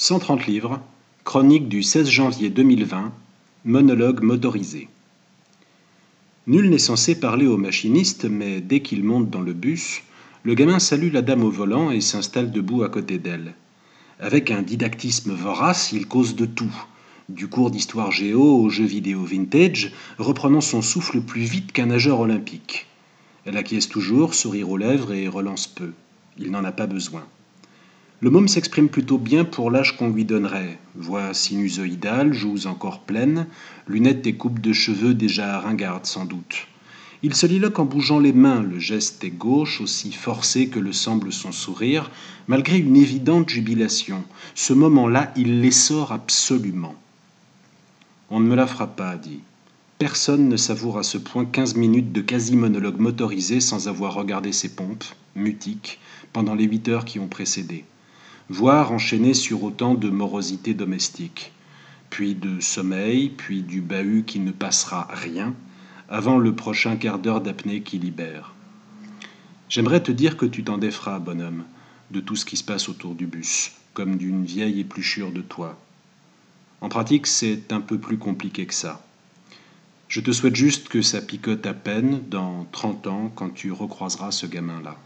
130 livres, chronique du 16 janvier 2020, monologue motorisé. Nul n'est censé parler au machiniste, mais dès qu'il monte dans le bus, le gamin salue la dame au volant et s'installe debout à côté d'elle. Avec un didactisme vorace, il cause de tout, du cours d'histoire géo aux jeux vidéo vintage, reprenant son souffle plus vite qu'un nageur olympique. Elle acquiesce toujours, sourire aux lèvres et relance peu. Il n'en a pas besoin. Le môme s'exprime plutôt bien pour l'âge qu'on lui donnerait. Voix sinusoïdale, joues encore pleines, lunettes et coupes de cheveux déjà ringardes sans doute. Il soliloque en bougeant les mains, le geste est gauche, aussi forcé que le semble son sourire, malgré une évidente jubilation. Ce moment-là, il l'essore absolument. On ne me la fera pas, dit. Personne ne savoure à ce point quinze minutes de quasi-monologue motorisé sans avoir regardé ses pompes, mutiques, pendant les huit heures qui ont précédé, voire enchaîné sur autant de morosité domestique, puis de sommeil, puis du bahut qui ne passera rien, avant le prochain quart d'heure d'apnée qui libère. J'aimerais te dire que tu t'en défras, bonhomme, de tout ce qui se passe autour du bus, comme d'une vieille épluchure de toi. En pratique, c'est un peu plus compliqué que ça. Je te souhaite juste que ça picote à peine dans 30 ans quand tu recroiseras ce gamin-là.